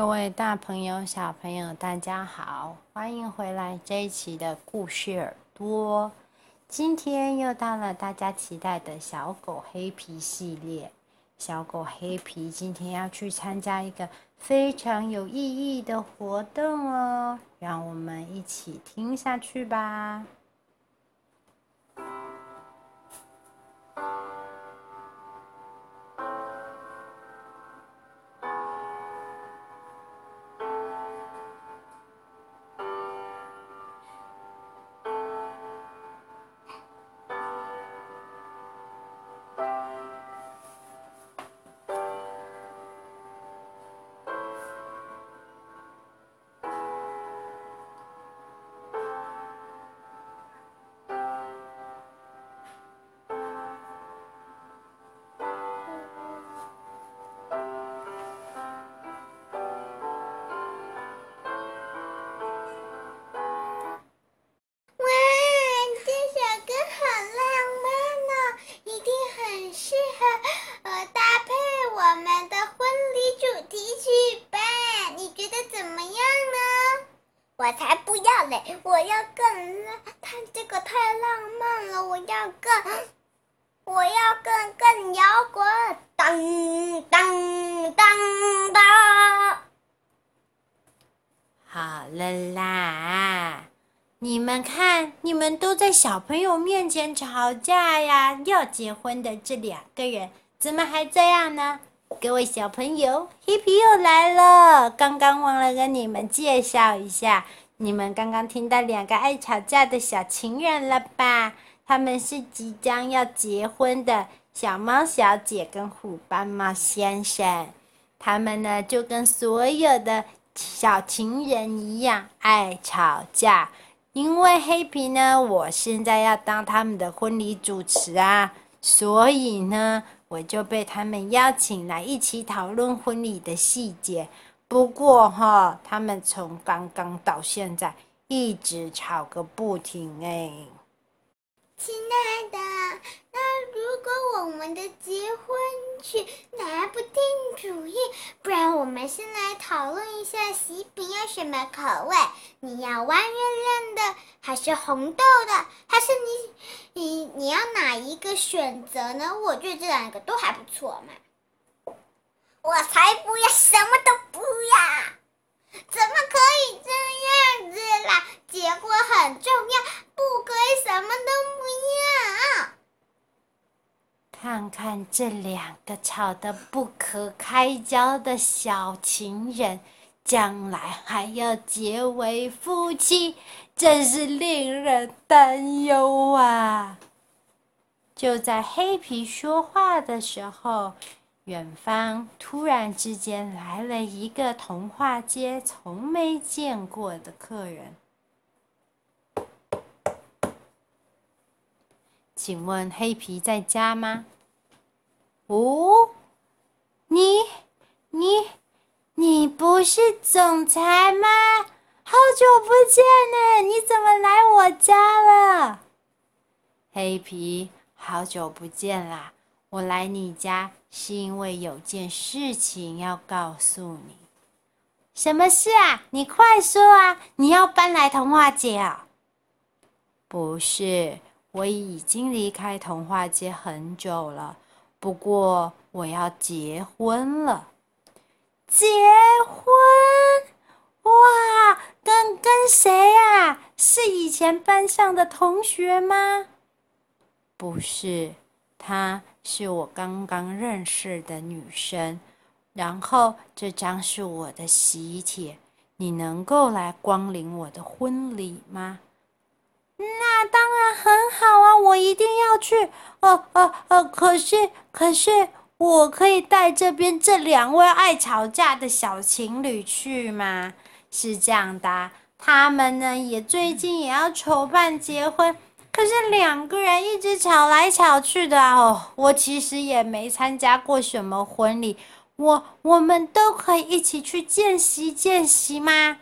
各位大朋友、小朋友，大家好，欢迎回来这一期的故事耳朵。今天又到了大家期待的小狗黑皮系列。小狗黑皮今天要去参加一个非常有意义的活动哦，让我们一起听下去吧。了啦，你们看，你们都在小朋友面前吵架呀！要结婚的这两个人，怎么还这样呢？各位小朋友，黑皮又来了。刚刚忘了跟你们介绍一下，你们刚刚听到两个爱吵架的小情人了吧？他们是即将要结婚的小猫小姐跟虎斑猫先生。他们呢，就跟所有的小情人一样爱吵架。因为黑皮呢，我现在要当他们的婚礼主持啊，所以呢。我就被他们邀请来一起讨论婚礼的细节。不过哈，他们从刚刚到现在一直吵个不停哎。亲爱的，那如果我们的结婚去拿不定主意，不然我们先来讨论一下喜饼要什么口味？你要弯月亮的，还是红豆的？还是你你你要哪一个选择呢？我觉得这两个都还不错嘛。我才不要，什么都不要！怎么可以这样子啦？结婚很重要，不可以什么都不要。看看这两个吵得不可开交的小情人，将来还要结为夫妻，真是令人担忧啊！就在黑皮说话的时候，远方突然之间来了一个童话街从没见过的客人。请问黑皮在家吗？哦，你、你、你不是总裁吗？好久不见呢，你怎么来我家了？黑皮，好久不见啦！我来你家是因为有件事情要告诉你。什么事啊？你快说啊！你要搬来童话街啊？不是，我已经离开童话街很久了。不过我要结婚了。结婚？哇，跟跟谁呀？是以前班上的同学吗？不是，她是我刚刚认识的女生。然后这张是我的喜帖，你能够来光临我的婚礼吗？那当然很好啊，我一定要去。哦哦哦，可是可是，我可以带这边这两位爱吵架的小情侣去吗？是这样的，他们呢也最近也要筹办结婚。可是两个人一直吵来吵去的哦，我其实也没参加过什么婚礼，我我们都可以一起去见习见习吗？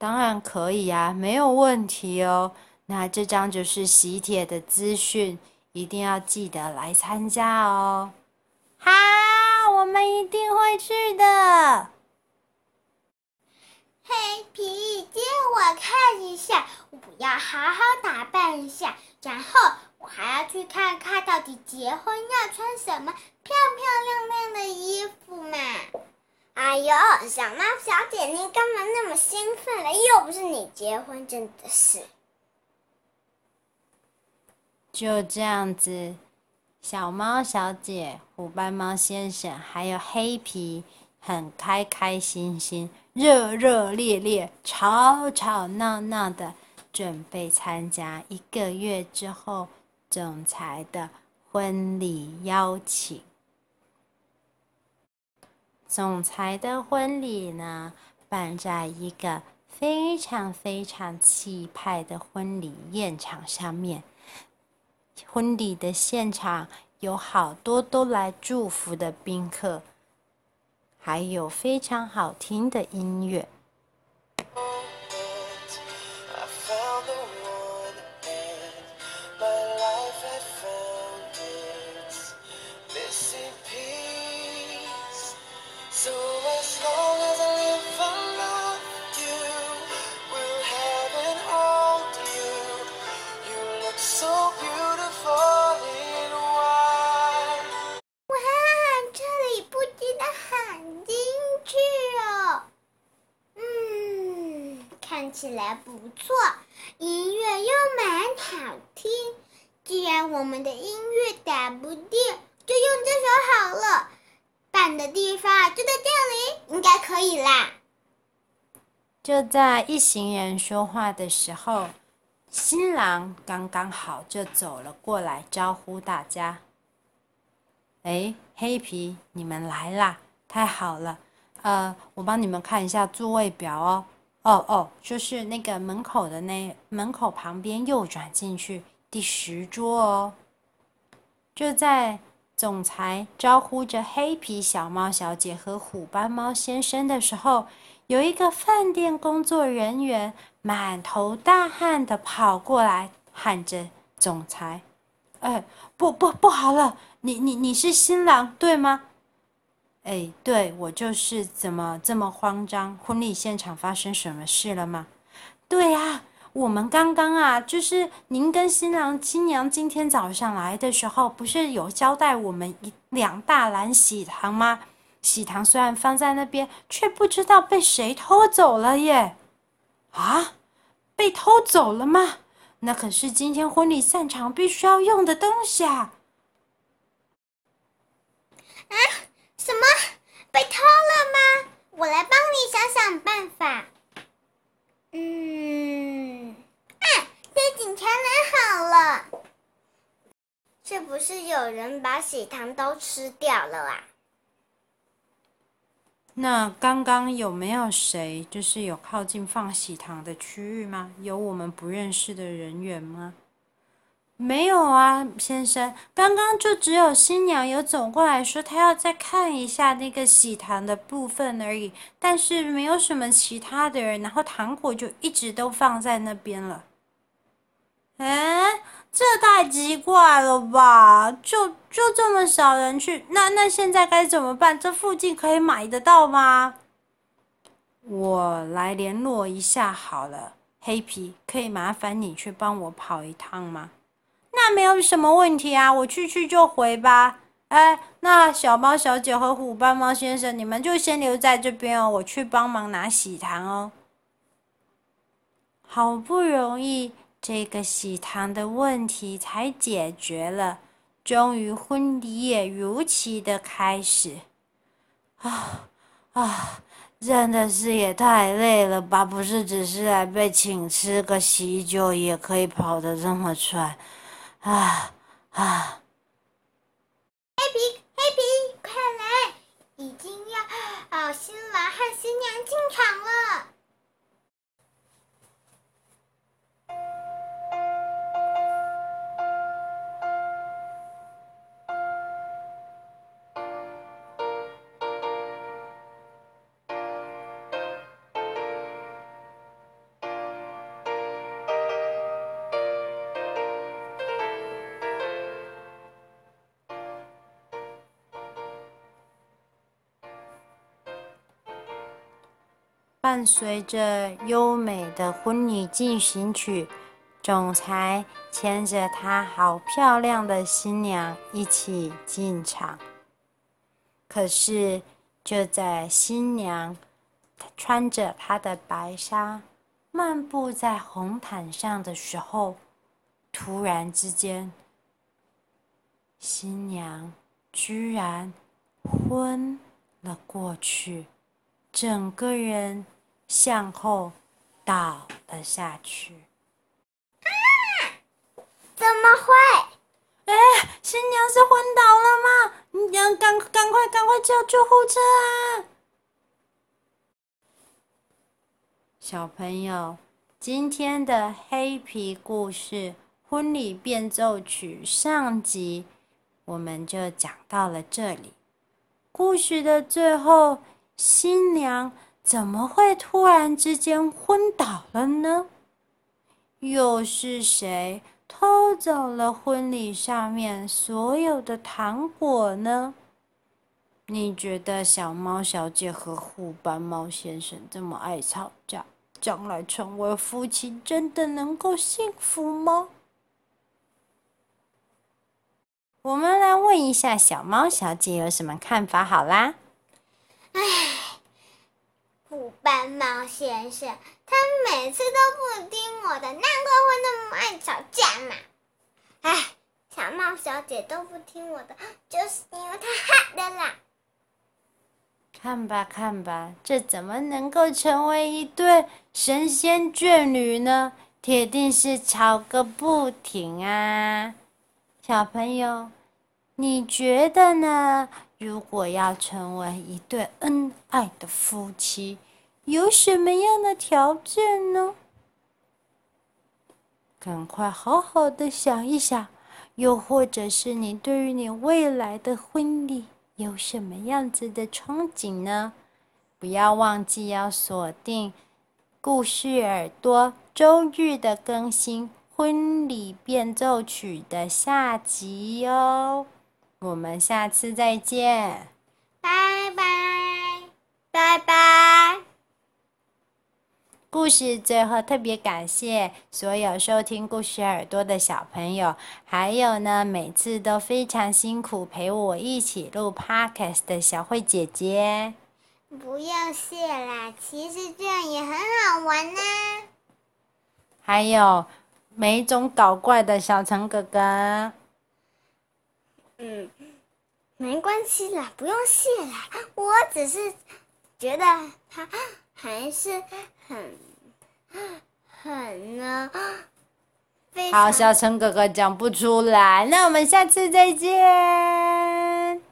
当然可以呀，没有问题哦。那这张就是喜帖的资讯，一定要记得来参加哦。好，我们一定会去的。黑皮，借我看一下，我要好好打扮一下，然后我还要去看看到底结婚要穿什么漂漂亮亮的衣服嘛。哟，小猫小姐，你干嘛那么兴奋了？又不是你结婚，真的是。就这样子，小猫小姐、虎斑猫先生还有黑皮，很开开心心、热热烈烈、吵吵闹闹的，准备参加一个月之后总裁的婚礼邀请。总裁的婚礼呢，办在一个非常非常气派的婚礼宴场上面。婚礼的现场有好多都来祝福的宾客，还有非常好听的音乐。看起来不错，音乐又蛮好听。既然我们的音乐打不定，就用这首好了。办的地方就在这里，应该可以啦。就在一行人说话的时候，新郎刚刚好就走了过来，招呼大家：“哎，黑皮，你们来啦！太好了，呃，我帮你们看一下座位表哦。”哦哦，就是那个门口的那门口旁边右转进去第十桌哦。就在总裁招呼着黑皮小猫小姐和虎斑猫先生的时候，有一个饭店工作人员满头大汗的跑过来，喊着总裁：“哎，不不不好了，你你你是新郎对吗？”哎，对，我就是，怎么这么慌张？婚礼现场发生什么事了吗？对呀，我们刚刚啊，就是您跟新郎新娘今天早上来的时候，不是有交代我们一两大篮喜糖吗？喜糖虽然放在那边，却不知道被谁偷走了耶！啊，被偷走了吗？那可是今天婚礼散场必须要用的东西啊！啊！什么？被偷了吗？我来帮你想想办法。嗯，啊，被警察来好了。是不是有人把喜糖都吃掉了啊？那刚刚有没有谁就是有靠近放喜糖的区域吗？有我们不认识的人员吗？没有啊，先生，刚刚就只有新娘有走过来说她要再看一下那个喜糖的部分而已，但是没有什么其他的人，然后糖果就一直都放在那边了。哎，这太奇怪了吧？就就这么少人去，那那现在该怎么办？这附近可以买得到吗？我来联络一下好了，黑皮，可以麻烦你去帮我跑一趟吗？那没有什么问题啊，我去去就回吧。哎，那小猫小姐和虎斑猫先生，你们就先留在这边哦，我去帮忙拿喜糖哦。好不容易，这个喜糖的问题才解决了，终于婚礼也如期的开始。啊啊，真的是也太累了吧？不是只是来被请吃个喜酒，也可以跑得这么喘。啊啊！黑皮，黑皮，快来！已经要哦，新郎和新娘进场了。伴随着优美的婚礼进行曲，总裁牵着他好漂亮的新娘一起进场。可是，就在新娘穿着她的白纱，漫步在红毯上的时候，突然之间，新娘居然昏了过去。整个人向后倒了下去。啊！怎么会？哎，新娘是昏倒了吗？你要赶赶快赶快叫救护车啊！小朋友，今天的黑皮故事《婚礼变奏曲》上集，我们就讲到了这里。故事的最后。新娘怎么会突然之间昏倒了呢？又是谁偷走了婚礼上面所有的糖果呢？你觉得小猫小姐和虎斑猫先生这么爱吵架，将来成为夫妻真的能够幸福吗？我们来问一下小猫小姐有什么看法？好啦。唉，虎斑猫先生，他每次都不听我的，难怪会那么爱吵架嘛。唉，小猫小姐都不听我的，就是因为他害的啦。看吧看吧，这怎么能够成为一对神仙眷侣呢？铁定是吵个不停啊！小朋友，你觉得呢？如果要成为一对恩爱的夫妻，有什么样的条件呢？赶快好好的想一想，又或者是你对于你未来的婚礼有什么样子的憧憬呢？不要忘记要锁定故事耳朵周日的更新《婚礼变奏曲》的下集哟。我们下次再见，拜拜，拜拜。故事最后特别感谢所有收听故事耳朵的小朋友，还有呢，每次都非常辛苦陪我一起录 Podcast 的小慧姐姐。不用谢啦，其实这样也很好玩呢。还有每种搞怪的小陈哥哥。嗯，没关系啦，不用谢啦。我只是觉得他还是很很呢。好，小陈哥哥讲不出来，那我们下次再见。